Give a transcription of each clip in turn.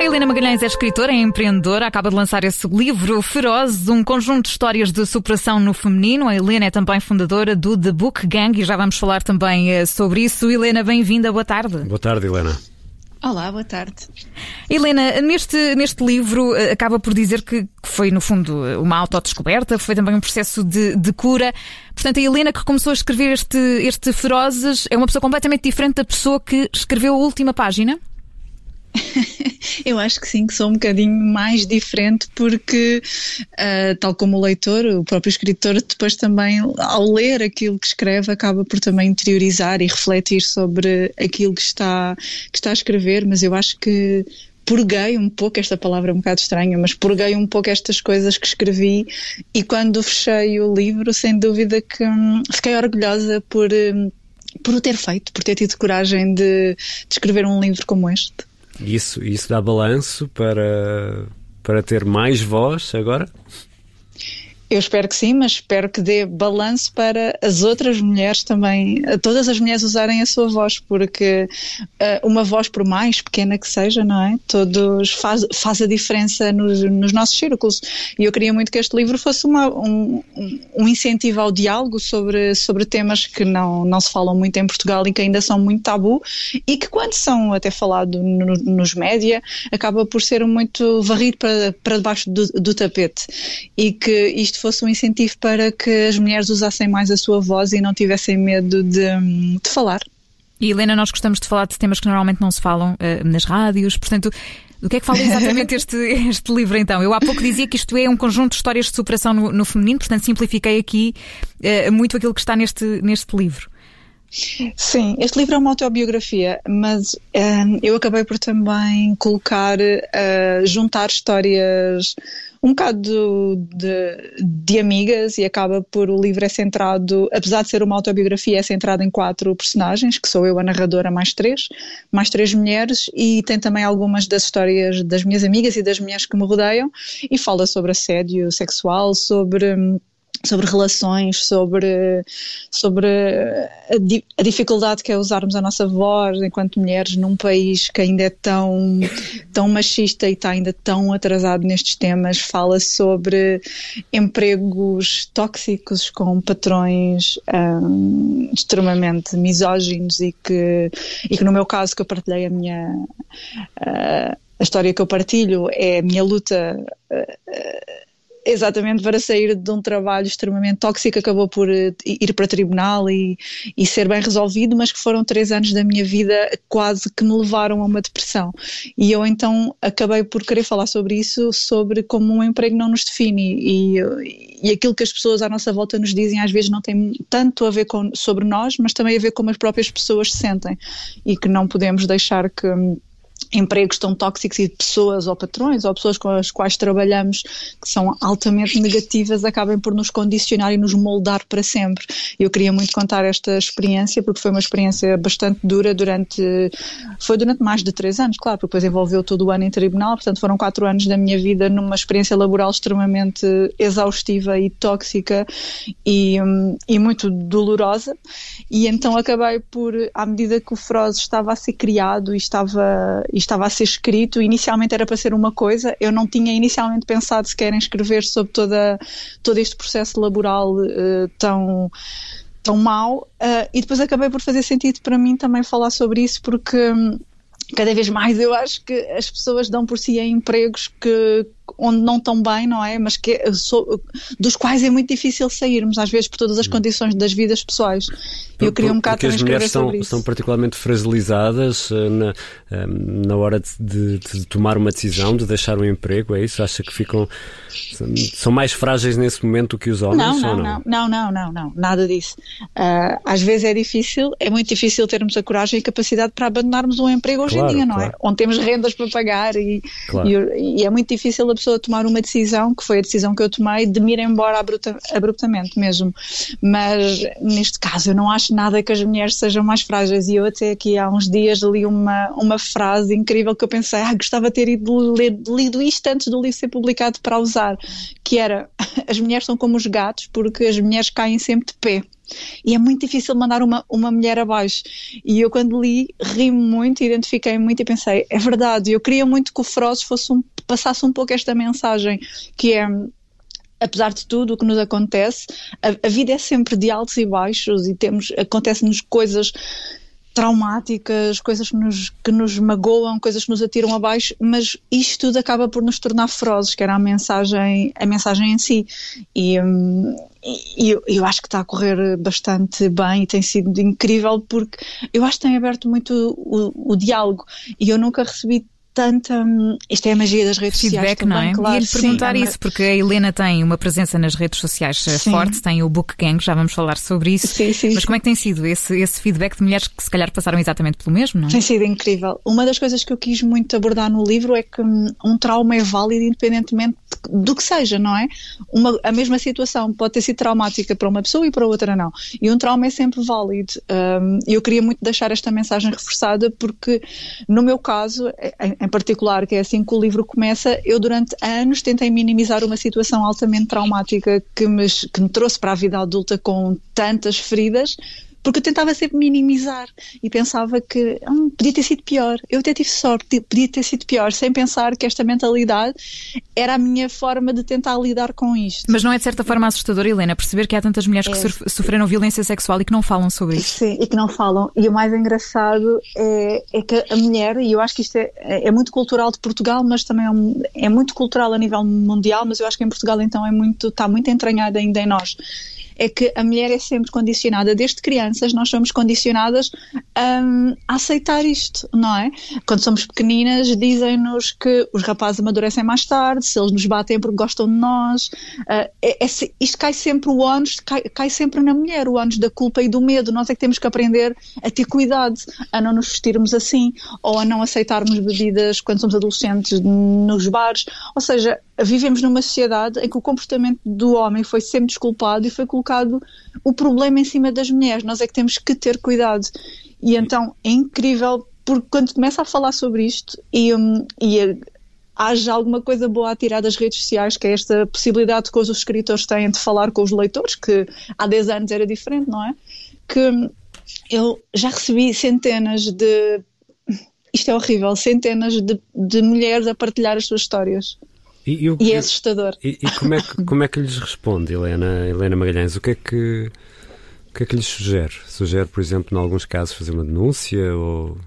Helena Magalhães é escritora, é empreendedora, acaba de lançar esse livro Feroz, um conjunto de histórias de superação no feminino. A Helena é também fundadora do The Book Gang e já vamos falar também eh, sobre isso. Helena, bem-vinda, boa tarde. Boa tarde, Helena. Olá, boa tarde. Helena, neste, neste livro eh, acaba por dizer que foi, no fundo, uma autodescoberta, foi também um processo de, de cura. Portanto, a Helena que começou a escrever este, este Ferozes é uma pessoa completamente diferente da pessoa que escreveu a última página? Eu acho que sim, que sou um bocadinho mais diferente, porque, uh, tal como o leitor, o próprio escritor, depois também, ao ler aquilo que escreve, acaba por também interiorizar e refletir sobre aquilo que está, que está a escrever. Mas eu acho que purguei um pouco, esta palavra é um bocado estranha, mas purguei um pouco estas coisas que escrevi e quando fechei o livro, sem dúvida que hum, fiquei orgulhosa por, hum, por o ter feito, por ter tido coragem de, de escrever um livro como este. Isso, isso dá balanço para, para ter mais voz agora? Eu espero que sim, mas espero que dê balanço para as outras mulheres também, todas as mulheres usarem a sua voz, porque uh, uma voz, por mais pequena que seja, não é? Todos faz, faz a diferença nos, nos nossos círculos. E eu queria muito que este livro fosse uma, um, um incentivo ao diálogo sobre, sobre temas que não, não se falam muito em Portugal e que ainda são muito tabu e que, quando são até falados no, nos média, acaba por ser muito varrido para, para debaixo do, do tapete. E que isto fosse um incentivo para que as mulheres usassem mais a sua voz e não tivessem medo de, de falar. E Helena, nós gostamos de falar de temas que normalmente não se falam uh, nas rádios, portanto, do que é que fala exatamente este, este livro então? Eu há pouco dizia que isto é um conjunto de histórias de superação no, no feminino, portanto simplifiquei aqui uh, muito aquilo que está neste, neste livro. Sim, este livro é uma autobiografia, mas um, eu acabei por também colocar, uh, juntar histórias um bocado de, de, amigas e acaba por o livro é centrado, apesar de ser uma autobiografia, é centrado em quatro personagens, que sou eu, a narradora, mais três, mais três mulheres, e tem também algumas das histórias das minhas amigas e das mulheres que me rodeiam, e fala sobre assédio sexual, sobre hum, sobre relações, sobre, sobre a, di a, dificuldade que é usarmos a nossa voz enquanto mulheres num país que ainda é tão, tão machista e está ainda tão atrasado nestes temas. Fala sobre empregos tóxicos com patrões um, extremamente misóginos e que, e que no meu caso que eu partilhei a minha uh, a história que eu partilho é a minha luta uh, Exatamente, para sair de um trabalho extremamente tóxico, acabou por eh, ir para tribunal e, e, ser bem resolvido, mas que foram três anos da minha vida quase que me levaram a uma depressão. E eu então acabei por querer falar sobre isso, sobre como um emprego não nos define e, e aquilo que as pessoas à nossa volta nos dizem às vezes não tem tanto a ver com, sobre nós, mas também a ver como as próprias pessoas se sentem e que não podemos deixar que empregos tão tóxicos e de pessoas ou patrões ou pessoas com as quais trabalhamos que são altamente negativas acabem por nos condicionar e nos moldar para sempre. Eu queria muito contar esta experiência porque foi uma experiência bastante dura durante foi durante mais de três anos, claro, porque depois envolveu todo o ano em tribunal, portanto foram quatro anos da minha vida numa experiência laboral extremamente exaustiva e tóxica e, e muito dolorosa e então acabei por, à medida que o Froze estava a ser criado e estava e estava a ser escrito. Inicialmente era para ser uma coisa, eu não tinha inicialmente pensado sequer em escrever sobre toda, todo este processo laboral uh, tão tão mau uh, e depois acabei por fazer sentido para mim também falar sobre isso porque um, cada vez mais eu acho que as pessoas dão por si em empregos que onde não estão bem, não é? Mas que dos quais é muito difícil sairmos, às vezes por todas as hum. condições das vidas pessoais. E eu queria um bocado também as mulheres são, são particularmente fragilizadas uh, na, uh, na hora de, de, de, tomar uma decisão, de deixar um emprego, é isso? Acha que ficam são mais frágeis nesse momento do que os homens? Não, não, não, não, não, não, não, nada disso. Uh, às vezes é difícil, é muito difícil termos a coragem e a capacidade para abandonarmos um emprego hoje claro, em dia, não é? claro. é? Onde temos rendas para pagar e, claro. e, e é muito difícil a pessoa tomar uma decisão, que foi a decisão que eu tomei, de me ir embora abrupta, abruptamente mesmo. Mas neste caso eu não acho nada que as mulheres sejam mais frágeis e eu até aqui há uns dias li uma, uma frase incrível que eu pensei, ah, gostava de ter ido ler, lido isto antes do livro ser publicado para usar, que era as mulheres são como os gatos porque as mulheres caem sempre de pé. E é muito difícil mandar uma, uma mulher abaixo. E eu, quando li, ri-me muito, identifiquei muito e pensei: é verdade, eu queria muito que o Ferozes fosse um, passasse um pouco esta mensagem, que é apesar de tudo o que nos acontece, a, a, vida é sempre de altos e baixos e temos acontecem-nos coisas traumáticas, coisas que nos, que nos magoam, coisas que nos atiram abaixo, mas isto tudo acaba por nos tornar ferozes, que era a mensagem, a mensagem em si. E, hum, e eu, eu, acho que está a correr bastante bem e tem sido incrível porque eu acho que tem aberto muito o, o diálogo e eu nunca recebi tanta. Hum, isto é a magia das redes Feedback, sociais. Feedback, não é? Ia-lhe perguntar sim, isso, porque a Helena tem uma presença nas redes sociais eh, sim. forte, tem o Book Gang, já vamos falar sobre isso. Sim, sim, Mas como é que tem sido esse, esse feedback de mulheres que se calhar passaram exatamente pelo mesmo, não é? Tem sido incrível. Uma das coisas que eu quis muito abordar no livro é que hum, um trauma é válido independentemente do que seja, não é? Uma, a mesma situação pode ter sido traumática para uma pessoa e para outra não. E um trauma é sempre válido. Um, eu queria muito deixar esta mensagem reforçada porque, no meu caso, em, em particular, que é assim que o livro começa, eu durante anos tentei minimizar uma situação altamente traumática que me, que me trouxe para a vida adulta com tantas feridas, porque eu tentava sempre minimizar e pensava que hum, podia ter sido pior. Eu até tive sorte, podia ter sido pior, sem pensar que esta mentalidade era a minha forma de tentar lidar com isto. Mas não é de certa forma assustador, Helena, perceber que há tantas mulheres é. que sofreram violência sexual e que não falam sobre isso? Sim, e que não falam. E o mais engraçado é, é que a mulher, e eu acho que isto é, é muito cultural de Portugal, mas também é, um, é muito cultural a nível mundial, mas eu acho que em Portugal então é muito, está muito entranhado ainda em nós é que a mulher é sempre condicionada, desde crianças nós somos condicionadas um, a aceitar isto, não é? Quando somos pequeninas dizem-nos que os rapazes amadurecem mais tarde, se eles nos batem porque gostam de nós, uh, é, é, isto cai sempre o ônus, cai, cai sempre na mulher, o ônus da culpa e do medo, nós é que temos que aprender a ter cuidado, a não nos vestirmos assim, ou a não aceitarmos bebidas quando somos adolescentes nos bares, ou seja, vivemos numa sociedade em que o comportamento do homem foi sempre desculpado e foi colocado o problema em cima das mulheres. Nós é que temos que ter cuidado. E então é incrível, porque quando começa a falar sobre isto e, um, e haja alguma coisa boa a tirar das redes sociais, que é esta possibilidade que os escritores têm de falar com os leitores, que há 10 anos era diferente, não é? Que eu já recebi centenas de. Isto é horrível, centenas de, de mulheres a partilhar as suas histórias. E, e, e é assustador. E, e, como, é que, como é que lhes responde, Helena, Helena Magalhães? O que é que, o que é que lhes sugere? Sugere, por exemplo, em alguns casos, fazer uma denúncia ou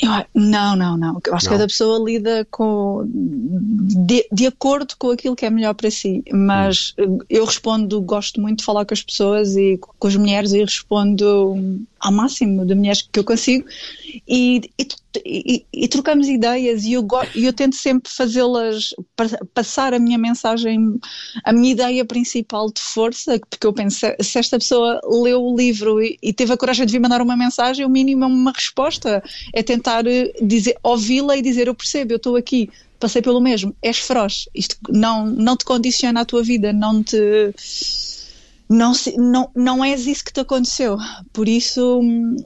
eu, não, não, não. Eu acho não. que cada pessoa lida com de, de, acordo com aquilo que é melhor para si. Mas hum. eu respondo, gosto muito de falar com as pessoas e com as mulheres e respondo ao máximo de mulheres que eu consigo e, e, e, e trocamos ideias e eu, eu tento sempre fazê-las passar a minha mensagem, a minha ideia principal de força, porque eu penso, se esta pessoa leu o livro e, teve a coragem de vir mandar uma mensagem, o mínimo é uma resposta, é tentar eh, dizer, ouvi-la e dizer eu percebo, eu estou aqui, passei pelo mesmo, és feroz, isto não, não te condiciona a tua vida, não te não, não, não és isso que te aconteceu. Por isso, hum,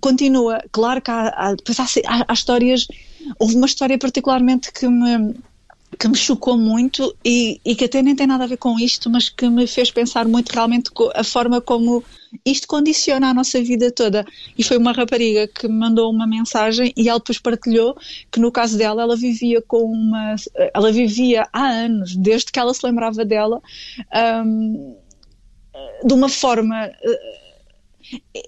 continua. Claro que há, há, há, há histórias. Houve uma história particularmente que me, que me chocou muito e, e, que até nem tem nada a ver com isto, mas que me fez pensar muito realmente a forma como isto condiciona a nossa vida toda. E foi uma rapariga que me mandou uma mensagem e ela depois partilhou que no caso dela ela vivia com uma. Ela vivia há anos, desde que ela se lembrava dela. Um, de uma forma. Eh,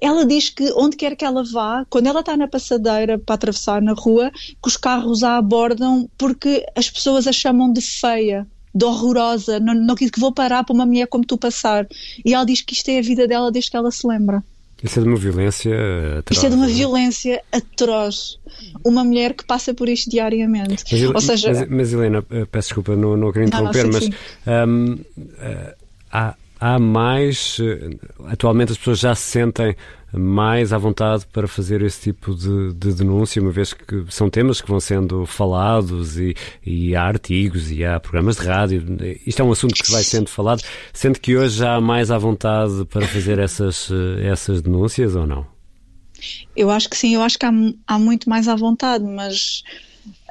ela diz que onde quer que ela vá, quando ela está na passadeira para atravessar na rua, que os carros a abordam porque as pessoas a chamam de feia, de horrorosa, não, não que vou parar para uma mulher como tu passar. E ela diz que isto é a vida dela desde que ela se lembra. Isso é de uma violência atroz. Isto é de uma é? violência atroz. Uma mulher que passa por isto diariamente. Mas, Ou seja, mas, mas Helena, eh, peço desculpa, não, não queria interromper, não, não, mas sim. Um, uh, há há mais. Eh, atualmente as pessoas já se sentem mais à vontade para fazer esse tipo de, de, denúncia, uma vez que são temas que vão sendo falados e, e, há artigos e há programas de rádio. Isto é um assunto que vai sendo falado, sendo que hoje já há mais à vontade para fazer essas, eh, essas denúncias ou não? Eu acho que sim, eu acho que há, há muito mais à vontade, mas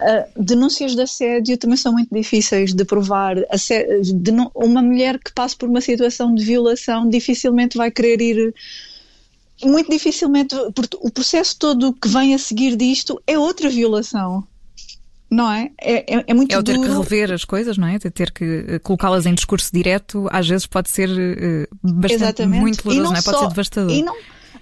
Uh, denúncias de assédio também são muito difíceis de provar. De uma mulher que passa por uma situação de violação dificilmente vai querer ir. Muito dificilmente, porque o processo todo que vem a seguir disto é outra violação não é? É, é, é muito É o ter duro. que rever as coisas, não é? De ter que eh, colocá-las em discurso direto, às vezes pode ser uh, bastante Exatamente. muito doloroso, não, não, é? Pode só, ser devastador. E não,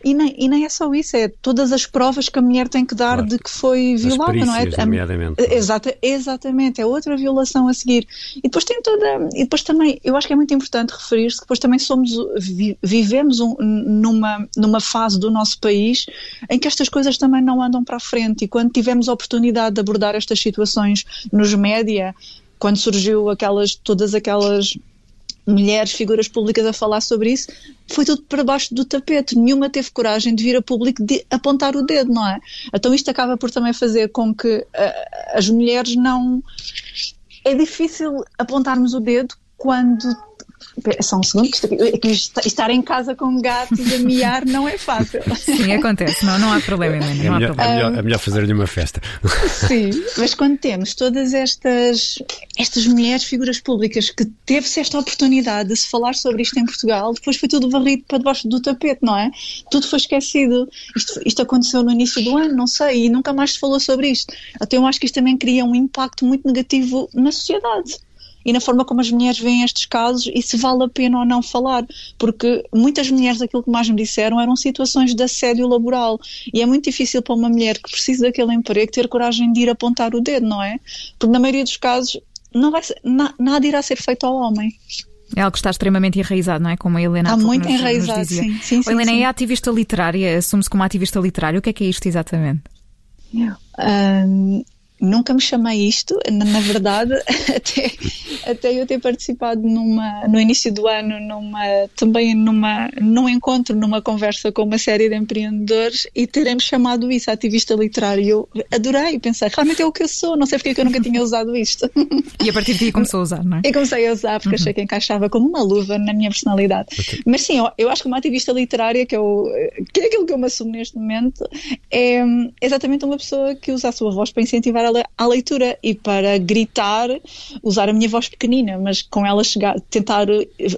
e nem, e nem é só isso, é todas as provas que a mulher tem que dar claro. de que foi violada, não é? Nomeadamente. Exata, exatamente, é outra violação a seguir. E depois tem toda. E depois também, eu acho que é muito importante referir-se que depois também somos, vivemos um, numa, numa fase do nosso país em que estas coisas também não andam para a frente. E quando tivemos a oportunidade de abordar estas situações nos média, quando surgiu aquelas, todas aquelas mulheres, figuras públicas a falar sobre isso, foi tudo para baixo do tapete. Nenhuma teve coragem de vir a público de apontar o dedo, não é? Então isto acaba por também fazer com que uh, as mulheres não. É difícil apontarmos o dedo quando só um segundo, que estar em casa com gatos a miar não é fácil. Sim, acontece, não, não há problema, Helena. É, melhor, é, melhor, é melhor fazer-lhe uma festa. Sim, mas quando temos todas estas, estas mulheres, figuras públicas, que teve-se esta oportunidade de se falar sobre isto em Portugal, depois foi tudo varrido para debaixo do tapete, não é? Tudo foi esquecido. Isto, isto aconteceu no início do ano, não sei, e nunca mais se falou sobre isto. Até eu acho que isto também cria um impacto muito negativo na sociedade e na forma como as mulheres veem estes casos e se vale a pena ou não falar, porque muitas mulheres, aquilo que mais me disseram, eram situações de assédio laboral e é muito difícil para uma mulher que precisa daquele emprego ter coragem de ir apontar o dedo, não é? Porque na maioria dos casos não vai ser, na, nada irá ser feito ao homem. É algo que está extremamente enraizado, não é? Como a Helena Está muito nos, enraizado, nos dizia. sim. sim, sim Helena sim. é ativista literária, assume-se como ativista literária. O que é que é isto exatamente? Um, Nunca me chamei isto, na, na verdade, até, até eu ter participado numa, no início do ano numa, também numa, num encontro, numa conversa com uma série de empreendedores e terem-me chamado isso, ativista literário. Eu adorei, pensei, realmente é o que eu sou, não sei porque é que eu nunca tinha usado isto. E a partir daí começou a usar, não é? E comecei a usar porque uhum. achei que encaixava como uma luva na minha personalidade. Okay. Mas sim, eu, eu acho que uma ativista literária, que, eu, que é aquilo que eu me assumo neste momento, é exatamente uma pessoa que usa a sua voz para incentivar a, à leitura e para gritar, usar a minha voz pequenina, mas com ela chegar, tentar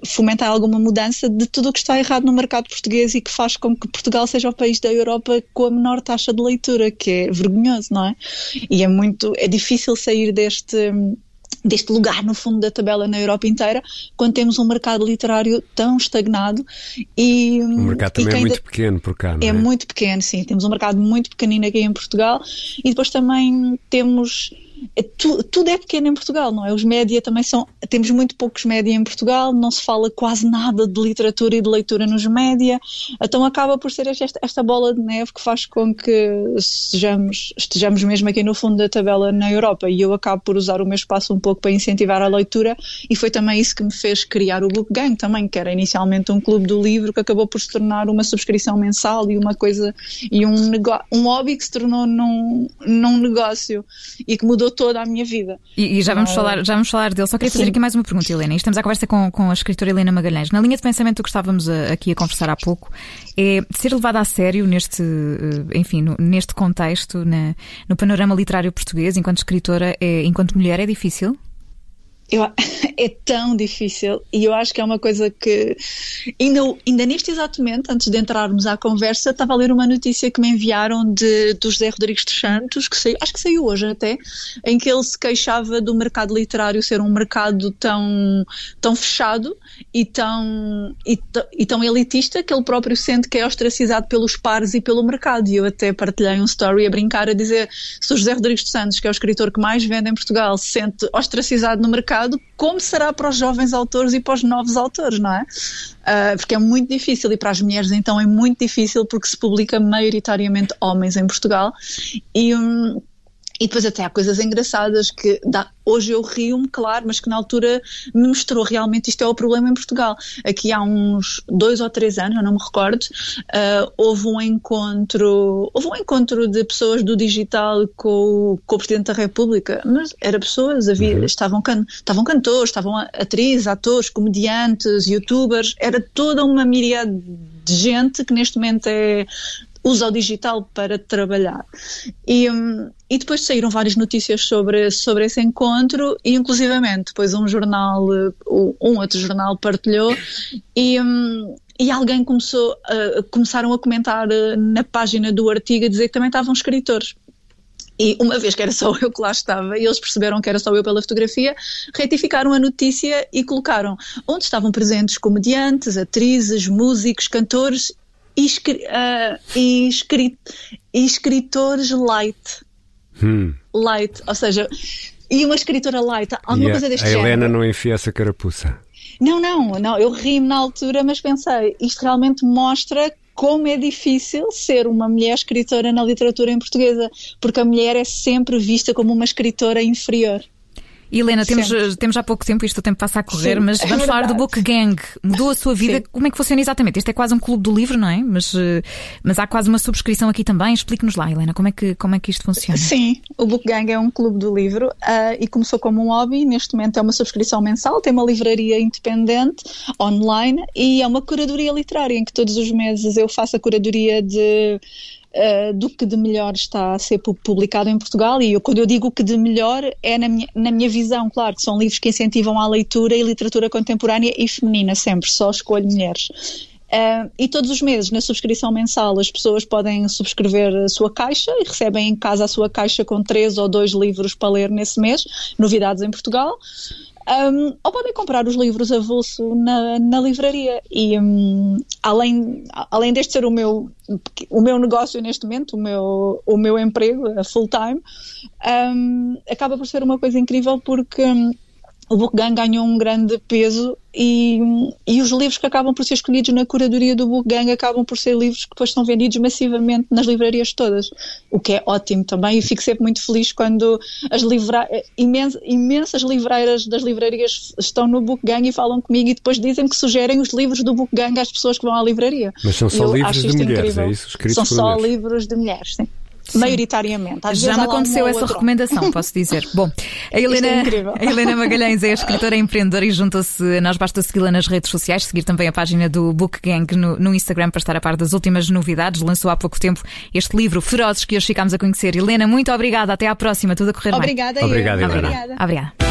fomentar alguma mudança de tudo o que está errado no mercado português e que faz com que Portugal seja o país da Europa com a menor taxa de leitura, que é vergonhoso, não é? E é muito, é difícil sair deste deste lugar no fundo da tabela na Europa inteira, quando temos um mercado literário tão estagnado e o mercado também é muito pequeno por cá, não é? É muito pequeno, sim. Temos um mercado muito pequenino aqui em Portugal e depois também temos tu, tudo é pequeno em Portugal, não é? Os média também são. Temos muito poucos média em Portugal, não se fala quase nada de literatura e de leitura nos média, então acaba por ser esta, esta bola de neve que faz com que sejamos, estejamos mesmo aqui no fundo da tabela na Europa. E eu acabo por usar o meu espaço um pouco para incentivar a leitura, e foi também isso que me fez criar o Book Gang também, que era inicialmente um clube do livro que acabou por se tornar uma subscrição mensal e uma coisa, e um, um hobby que se tornou num, num negócio e que mudou toda a minha vida. E, e já, vamos uh, falar, já vamos falar dele. Só queria fazer aqui mais uma pergunta, Helena. E estamos à conversa com, com a escritora Helena Magalhães. Na linha de pensamento que estávamos a, aqui a conversar há pouco, é ser levada a sério neste, eh, enfim, no, neste contexto, na, no panorama literário português, enquanto escritora, é, enquanto mulher, é difícil? Eu, é tão difícil e eu acho que é uma coisa que ainda, ainda neste exatamente, antes de entrarmos à conversa, estava a ler uma notícia que me enviaram de, do José Rodrigues dos Santos, que saiu, acho que saiu hoje até, em que ele se queixava do mercado literário ser um mercado tão, tão fechado e tão, e, e tão elitista que ele próprio sente que é ostracizado pelos pares e pelo mercado. E eu até partilhei um story a brincar a dizer se o José Rodrigues dos Santos, que é o escritor que mais vende em Portugal, se sente ostracizado no mercado mercado, como será para os jovens autores e para os novos autores, não é? Uh, porque é muito difícil e para as mulheres então é muito difícil porque se publica maioritariamente homens em Portugal e um, e depois até há coisas engraçadas que dá, hoje eu rio-me, claro, mas que na altura me mostrou realmente isto é o problema em Portugal. Aqui há uns dois ou três anos, eu não me recordo, uh, houve um encontro, houve um encontro de pessoas do digital com, com o Presidente da República, mas era pessoas, havia, uhum. estavam, can, estavam cantores, estavam atrizes, atores, comediantes, youtubers, era toda uma miríade de gente que neste momento é usa o digital para trabalhar. E, um, e depois saíram várias notícias sobre, sobre esse encontro e inclusivamente depois um jornal, um outro jornal partilhou e, um, e alguém começou a, começaram a comentar uh, na página do artigo a dizer que também estavam escritores. E uma vez que era só eu que lá estava e eles perceberam que era só eu pela fotografia, retificaram a notícia e colocaram onde estavam presentes comediantes, atrizes, músicos, cantores e, uh, e, escrit, e escritores light. Hum. Light, ou seja, e uma escritora light, alguma e coisa deste a género. A Helena não enfia essa carapuça. Não, não, não, eu ri-me na altura, mas pensei, isto realmente mostra como é difícil ser uma mulher escritora na literatura em portuguesa, porque a mulher é sempre vista como uma escritora inferior. Helena, temos, temos há pouco tempo, isto o tempo passa a correr, Sim, mas é vamos é falar do Book Gang. Mudou a sua vida. Sim. Como é que funciona exatamente? Este é quase um clube do livro, não é? Mas, eh, mas há quase uma subscrição aqui também. Explique-nos lá, Helena, como é, que, como é que isto funciona? Sim, o Book Gang é um clube do livro uh, e começou como um hobby. Neste momento é uma subscrição mensal, tem uma livraria independente, online, e é uma curadoria literária em que todos os meses eu faço a curadoria de uh, do que de melhor está a ser publicado em Portugal. E eu, quando eu digo que de melhor, é na minha, na minha visão, claro, que são livros que incentivam a leitura e literatura contemporânea e feminina, sempre, só escolho mulheres. Uh, e todos os meses, na subscrição mensal, as pessoas podem subscrever a sua caixa e recebem em casa a sua caixa com três ou dois livros para ler nesse mês, novidades em Portugal. Um, ou podem comprar os livros avulso na, na livraria. E um, além, além deste ser o meu, o meu negócio neste momento, o meu, o meu emprego, a full time, um, acaba por ser uma coisa incrível porque o Book Gang ganhou um grande peso e, e, os livros que acabam por ser escolhidos na curadoria do Book Gang acabam por ser livros que depois são vendidos massivamente nas livrarias todas, o que é ótimo também e fico sempre muito feliz quando as livra imens imensas livreiras das livrarias estão no Book Gang e falam comigo e depois dizem que sugerem os livros do Book Gang às pessoas que vão à livraria. Mas são só livros de mulheres, incrível. é isso? Escritos são só mulheres. livros de mulheres, sim. Sim. maioritariamente. Às Já me aconteceu essa outro. recomendação, posso dizer. Bom, a Helena, é a Helena Magalhães é escritora e empreendedora e junta-se, nós basta segui-la nas redes sociais, seguir também a página do Book Gang no, no, Instagram para estar a par das últimas novidades. Lançou há pouco tempo este livro Ferozes que hoje ficámos a conhecer. Helena, muito obrigada. Até à próxima. Tudo a correr Obrigada bem. Obrigada, Helena. Obrigada. Obrigada.